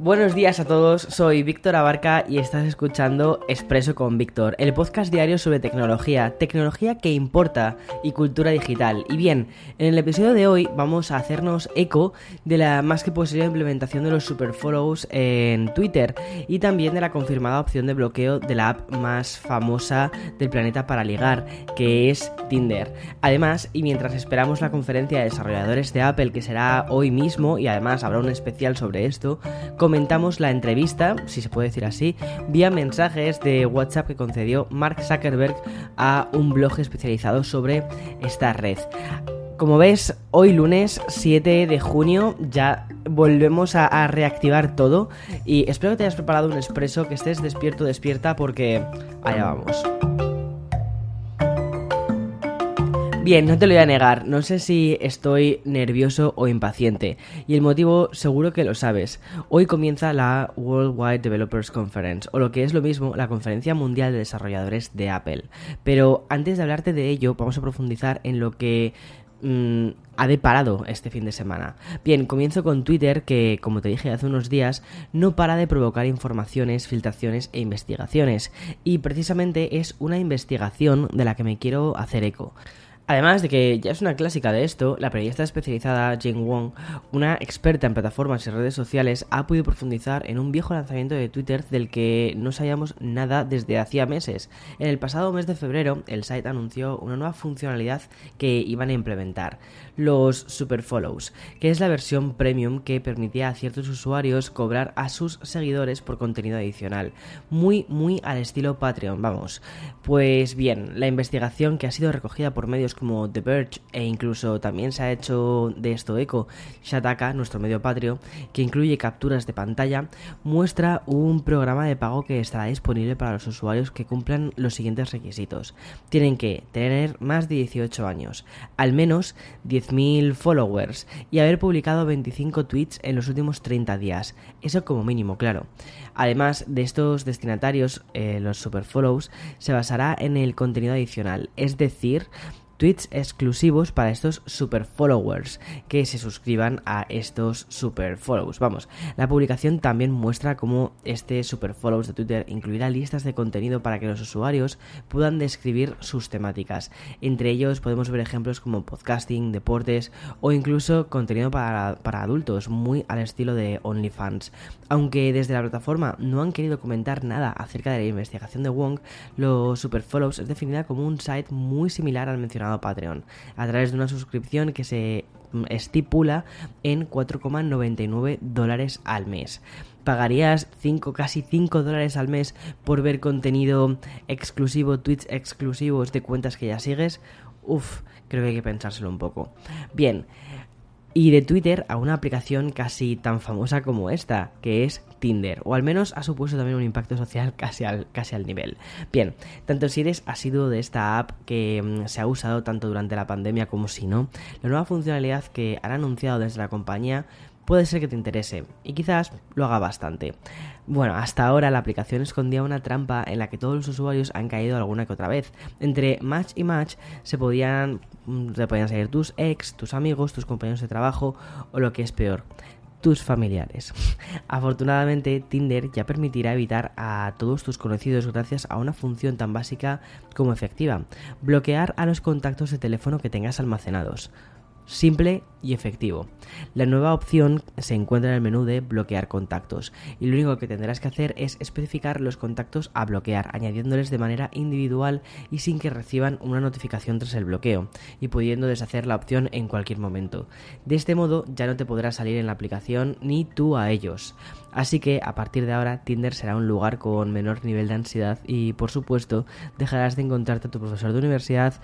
Buenos días a todos, soy Víctor Abarca y estás escuchando Expreso con Víctor, el podcast diario sobre tecnología, tecnología que importa y cultura digital. Y bien, en el episodio de hoy vamos a hacernos eco de la más que posible implementación de los superfollows en Twitter y también de la confirmada opción de bloqueo de la app más famosa del planeta para ligar, que es Tinder. Además, y mientras esperamos la conferencia de desarrolladores de Apple que será hoy mismo y además habrá un especial sobre esto, comentamos la entrevista, si se puede decir así, vía mensajes de WhatsApp que concedió Mark Zuckerberg a un blog especializado sobre esta red. Como ves, hoy lunes 7 de junio ya volvemos a, a, reactivar todo y espero que te hayas preparado un expreso, que estés despierto, despierta porque allá vamos. Bien, no te lo voy a negar, no sé si estoy nervioso o impaciente, y el motivo seguro que lo sabes. Hoy comienza la Worldwide Developers Conference, o lo que es lo mismo, la Conferencia Mundial de Desarrolladores de Apple. Pero antes de hablarte de ello, vamos a profundizar en lo que mmm, ha deparado este fin de semana. Bien, comienzo con Twitter que, como te dije hace unos días, no para de provocar informaciones, filtraciones e investigaciones. Y precisamente es una investigación de la que me quiero hacer eco. Además de que ya es una clásica de esto, la periodista especializada Jane Wong, una experta en plataformas y redes sociales, ha podido profundizar en un viejo lanzamiento de Twitter del que no sabíamos nada desde hacía meses. En el pasado mes de febrero, el site anunció una nueva funcionalidad que iban a implementar, los superfollows, que es la versión premium que permitía a ciertos usuarios cobrar a sus seguidores por contenido adicional. Muy, muy al estilo Patreon, vamos. Pues bien, la investigación que ha sido recogida por medios como The Verge e incluso también se ha hecho de esto eco Shataka, nuestro medio patrio, que incluye capturas de pantalla, muestra un programa de pago que estará disponible para los usuarios que cumplan los siguientes requisitos. Tienen que tener más de 18 años, al menos 10.000 followers y haber publicado 25 tweets en los últimos 30 días. Eso como mínimo, claro. Además de estos destinatarios, eh, los superfollows, se basará en el contenido adicional, es decir, tweets exclusivos para estos super followers que se suscriban a estos super follows. Vamos, la publicación también muestra cómo este super follows de Twitter incluirá listas de contenido para que los usuarios puedan describir sus temáticas. Entre ellos podemos ver ejemplos como podcasting, deportes o incluso contenido para, para adultos, muy al estilo de OnlyFans. Aunque desde la plataforma no han querido comentar nada acerca de la investigación de Wong, los super follows es definida como un site muy similar al mencionado Patreon a través de una suscripción que se estipula en 4,99 dólares al mes. ¿Pagarías 5, casi 5 dólares al mes por ver contenido exclusivo, tweets exclusivos de cuentas que ya sigues? Uf, creo que hay que pensárselo un poco. Bien, y de Twitter a una aplicación casi tan famosa como esta, que es Tinder, o al menos ha supuesto también un impacto social casi al, nivel. Bien, tanto si eres asiduo de esta app que mm, se ha usado tanto durante la pandemia como si no, la nueva funcionalidad que han anunciado desde la compañía puede ser que te interese y quizás lo haga bastante. Bueno, hasta ahora la aplicación escondía una trampa en la que todos los usuarios han caído alguna que otra vez. Entre match y match se podían, mm, se podían seguir tus ex, tus amigos, tus compañeros de trabajo o lo que es peor, tus familiares. Afortunadamente, Tinder ya permitirá evitar a todos tus conocidos gracias a una función tan básica como efectiva, bloquear a los contactos de teléfono que tengas almacenados simple y efectivo. La nueva opción se encuentra en el menú de bloquear contactos y lo único que tendrás que hacer es especificar los contactos a bloquear, añadiéndoles de manera individual y sin que reciban una notificación tras el bloqueo y pudiendo deshacer la opción en cualquier momento. De este modo ya no te podrá salir en la aplicación ni tú a ellos. Así que a partir de ahora Tinder será un lugar con menor nivel de ansiedad y por supuesto dejarás de encontrarte a tu profesor de universidad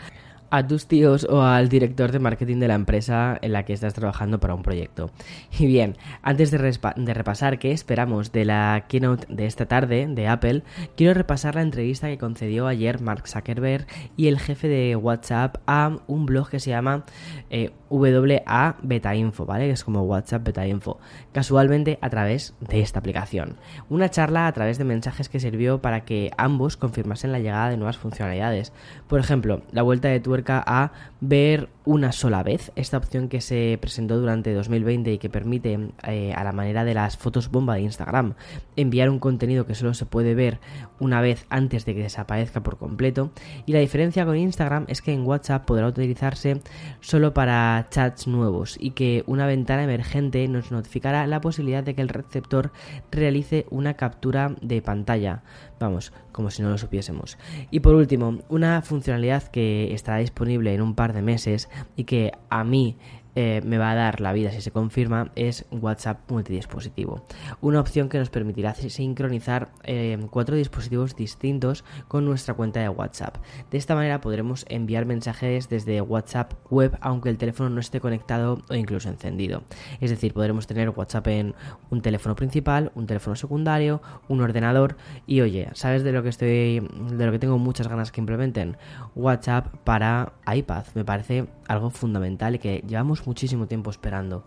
a tus tíos o al director de marketing de la empresa en la que estás trabajando para un proyecto. Y bien, antes de, repasar qué esperamos de la keynote de esta tarde de Apple, quiero repasar la entrevista que concedió ayer Mark Zuckerberg y el jefe de WhatsApp a un blog que se llama eh, WA Beta Info, ¿vale? Que es como WhatsApp Beta Info, casualmente a través de esta aplicación. Una charla a través de mensajes que sirvió para que ambos confirmasen la llegada de nuevas funcionalidades. Por ejemplo, la vuelta de tuerca a ver una sola vez, esta opción que se presentó durante 2020 y que permite eh, a la manera de las fotos bomba de Instagram enviar un contenido que solo se puede ver una vez antes de que desaparezca por completo. Y la diferencia con Instagram es que en WhatsApp podrá utilizarse solo para chats nuevos y que una ventana emergente nos notificará la posibilidad de que el receptor realice una captura de pantalla. Vamos, como si no lo supiésemos. Y por último, una funcionalidad que estará disponible en un par de meses y que a mí eh, me va a dar la vida si se confirma es WhatsApp multidispositivo. Una opción que nos permitirá sincronizar eh, cuatro dispositivos distintos con nuestra cuenta de WhatsApp. De esta manera podremos enviar mensajes desde WhatsApp web aunque el teléfono no esté conectado o incluso encendido. Es decir, podremos tener WhatsApp en un teléfono principal, un teléfono secundario, un ordenador y oye, ¿sabes de lo que estoy de lo que tengo muchas ganas que implementen? WhatsApp para iPad. Me parece algo fundamental y que llevamos muchísimo tiempo esperando.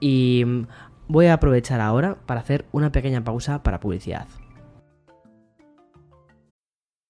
Y mm, voy a aprovechar ahora para hacer una pequeña pausa para publicidad.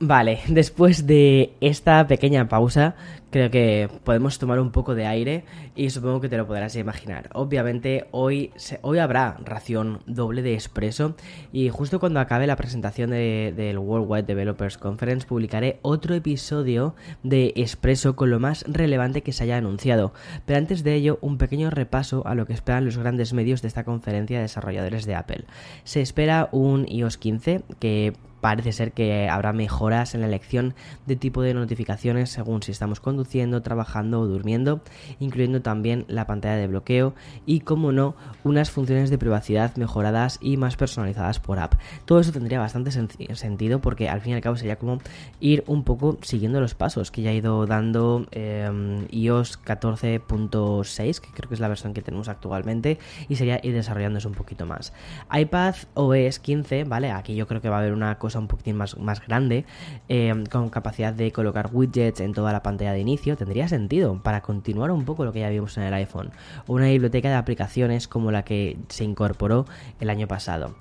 Vale, después de esta pequeña pausa, creo que podemos tomar un poco de aire y supongo que te lo podrás imaginar. Obviamente hoy, hoy habrá ración doble de expreso y justo cuando acabe la presentación del Worldwide Developers Conference publicaré otro episodio de expreso con lo más relevante que se haya anunciado. Pero antes de ello, un pequeño repaso a lo que esperan los grandes medios de esta conferencia de desarrolladores de Apple. Se espera un iOS 15 que parece ser que habrá mejoras en la elección de tipo de notificaciones según si estamos conduciendo, trabajando o durmiendo, incluyendo también la pantalla de bloqueo y, como no, unas funciones de privacidad mejoradas y más personalizadas por app. Todo eso tendría bastante sentido porque al fin y al cabo sería como ir un poco siguiendo los pasos que ya ha ido dando em, iOS 14.6, que creo que es la versión que tenemos actualmente, y sería ir desarrollándose un poquito más. iPad OS 15, ¿vale? Aquí yo creo que va a haber una cosa un poquitín más, más grande, eh, con capacidad de colocar widgets en toda la pantalla de inicio, tendría sentido para continuar un poco lo que ya vimos en el iPhone. Una biblioteca de aplicaciones como la que se incorporó el año pasado.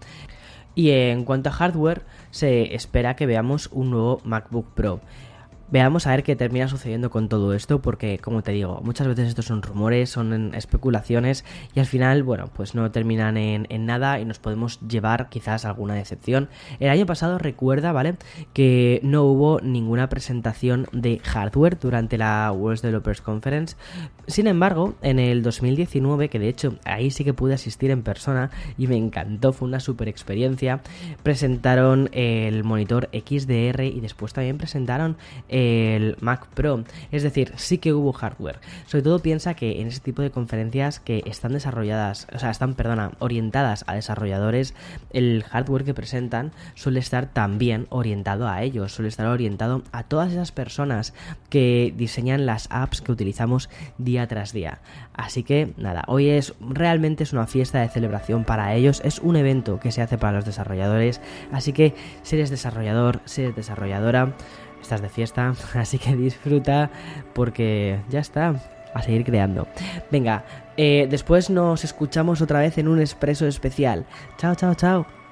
Y en cuanto a hardware, se espera que veamos un nuevo MacBook Pro. Veamos a ver qué termina sucediendo con todo esto, porque como te digo, muchas veces estos son rumores, son especulaciones y al final, bueno, pues no terminan en, nada y nos podemos llevar quizás alguna decepción. El año pasado recuerda, ¿vale? Que no hubo ninguna presentación de hardware durante la World Developers Conference. Sin embargo, en el 2019, que de hecho ahí sí que pude asistir en persona y me encantó, fue una super experiencia, presentaron el monitor XDR y después también presentaron el Mac Pro. Es decir, sí que hubo hardware. Sobre todo piensa que en ese tipo de conferencias que están desarrolladas, o sea, están, perdona, orientadas a desarrolladores, el hardware que presentan suele estar también orientado a ellos, suele estar orientado a todas esas personas que diseñan las apps que utilizamos día tras día. Así que nada, hoy es realmente es una fiesta de celebración para ellos, es un evento que se hace para los desarrolladores, así que si eres desarrollador, si eres desarrolladora, estás de fiesta, así que disfruta porque ya está, a seguir creando. Venga, eh, después nos escuchamos otra vez en un expreso especial. Chao, chao, chao.